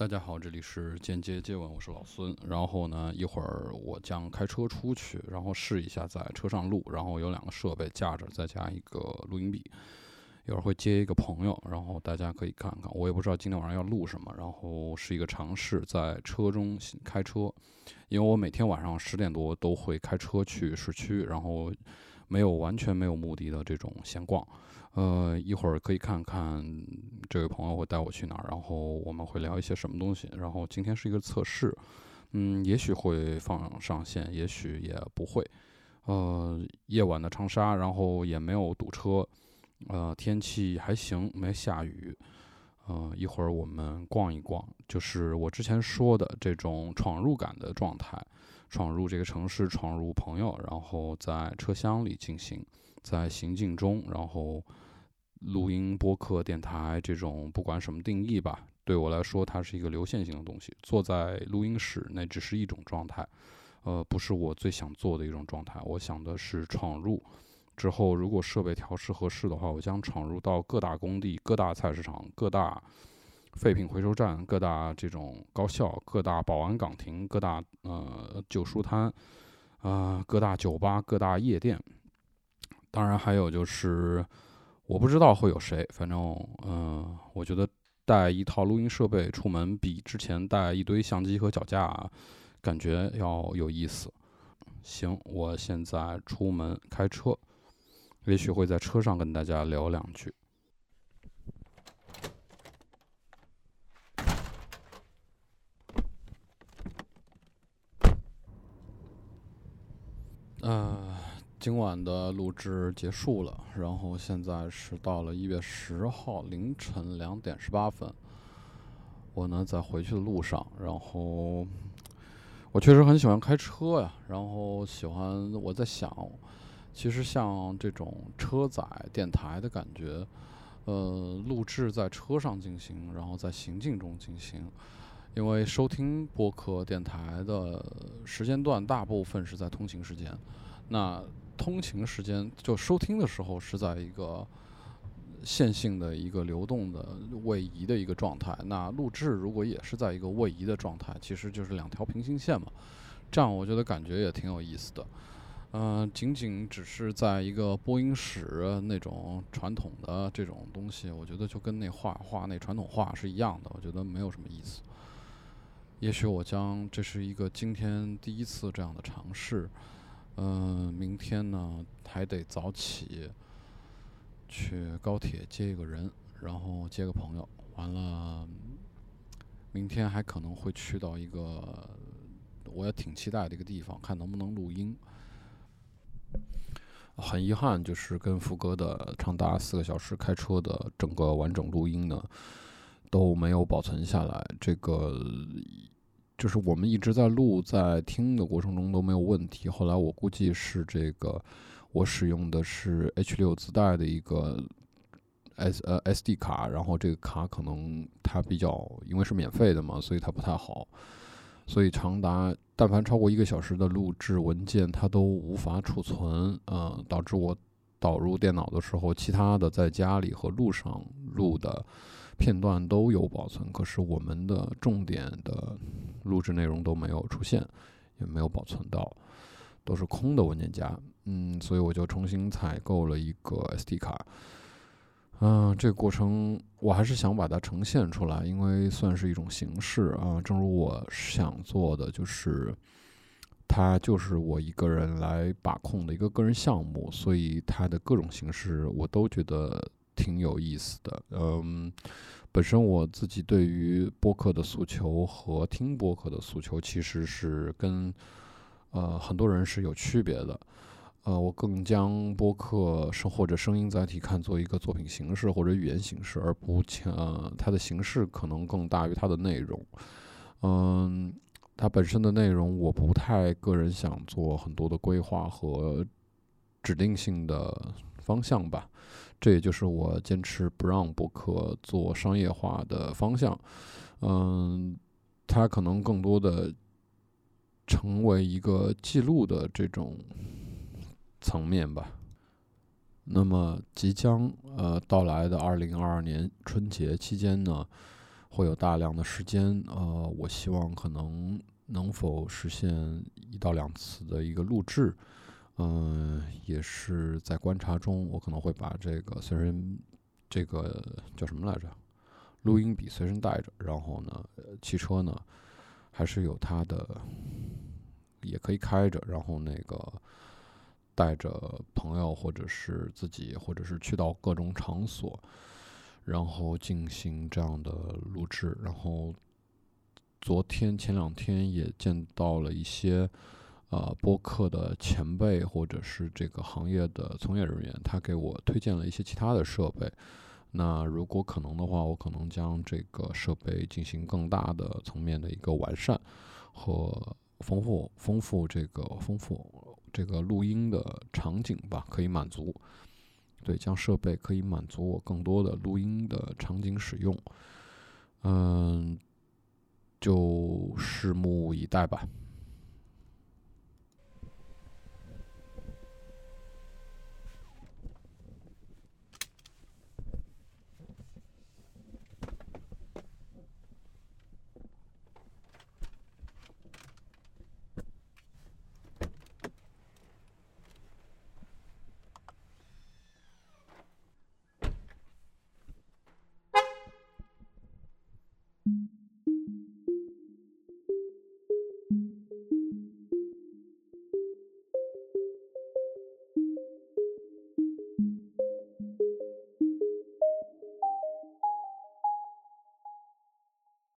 大家好，这里是间接接吻，我是老孙。然后呢，一会儿我将开车出去，然后试一下在车上录。然后有两个设备架着，再加一个录音笔。一会儿会接一个朋友，然后大家可以看看。我也不知道今天晚上要录什么，然后是一个尝试在车中开车，因为我每天晚上十点多都会开车去市区，然后没有完全没有目的的这种闲逛。呃，一会儿可以看看这位朋友会带我去哪儿，然后我们会聊一些什么东西。然后今天是一个测试，嗯，也许会放上线，也许也不会。呃，夜晚的长沙，然后也没有堵车，呃，天气还行，没下雨。呃，一会儿我们逛一逛，就是我之前说的这种闯入感的状态，闯入这个城市，闯入朋友，然后在车厢里进行。在行进中，然后录音、播客、电台这种，不管什么定义吧，对我来说，它是一个流线型的东西。坐在录音室，那只是一种状态，呃，不是我最想做的一种状态。我想的是闯入之后，如果设备调试合适的话，我将闯入到各大工地、各大菜市场、各大废品回收站、各大这种高校、各大保安岗亭、各大呃旧书摊、啊各大酒吧、各大夜店。当然，还有就是，我不知道会有谁。反正，嗯，我觉得带一套录音设备出门，比之前带一堆相机和脚架，感觉要有意思。行，我现在出门开车，也许会在车上跟大家聊两句。嗯。今晚的录制结束了，然后现在是到了一月十号凌晨两点十八分。我呢在回去的路上，然后我确实很喜欢开车呀，然后喜欢我在想，其实像这种车载电台的感觉，呃，录制在车上进行，然后在行进中进行，因为收听播客电台的时间段大部分是在通勤时间，那。通勤时间就收听的时候是在一个线性的一个流动的位移的一个状态，那录制如果也是在一个位移的状态，其实就是两条平行线嘛。这样我觉得感觉也挺有意思的。嗯，仅仅只是在一个播音室那种传统的这种东西，我觉得就跟那画画那传统画是一样的，我觉得没有什么意思。也许我将这是一个今天第一次这样的尝试。嗯，明天呢还得早起，去高铁接一个人，然后接个朋友。完了，明天还可能会去到一个我也挺期待的一个地方，看能不能录音。很遗憾，就是跟福哥的长达四个小时开车的整个完整录音呢都没有保存下来。这个。就是我们一直在录，在听的过程中都没有问题。后来我估计是这个，我使用的是 H 六自带的一个 S 呃 SD 卡，然后这个卡可能它比较，因为是免费的嘛，所以它不太好。所以长达但凡超过一个小时的录制文件，它都无法储存，呃，导致我导入电脑的时候，其他的在家里和路上录的片段都有保存，可是我们的重点的。录制内容都没有出现，也没有保存到，都是空的文件夹。嗯，所以我就重新采购了一个 SD 卡。嗯，这个过程我还是想把它呈现出来，因为算是一种形式啊。正如我想做的，就是它就是我一个人来把控的一个个人项目，所以它的各种形式我都觉得挺有意思的。嗯。本身我自己对于播客的诉求和听播客的诉求，其实是跟呃很多人是有区别的。呃，我更将播客是或者声音载体看作一个作品形式或者语言形式，而不呃它的形式可能更大于它的内容。嗯，它本身的内容我不太个人想做很多的规划和指定性的方向吧。这也就是我坚持不让博客做商业化的方向，嗯，它可能更多的成为一个记录的这种层面吧。那么即将呃到来的二零二二年春节期间呢，会有大量的时间，呃，我希望可能能否实现一到两次的一个录制，嗯，也是在观察中，我可能会把这个随身这个叫什么来着，录音笔随身带着，然后呢，汽车呢还是有它的，也可以开着，然后那个带着朋友或者是自己，或者是去到各种场所。然后进行这样的录制，然后昨天前两天也见到了一些呃播客的前辈或者是这个行业的从业人员，他给我推荐了一些其他的设备。那如果可能的话，我可能将这个设备进行更大的层面的一个完善和丰富，丰富这个丰富这个录音的场景吧，可以满足。对，将设备可以满足我更多的录音的场景使用，嗯，就拭目以待吧。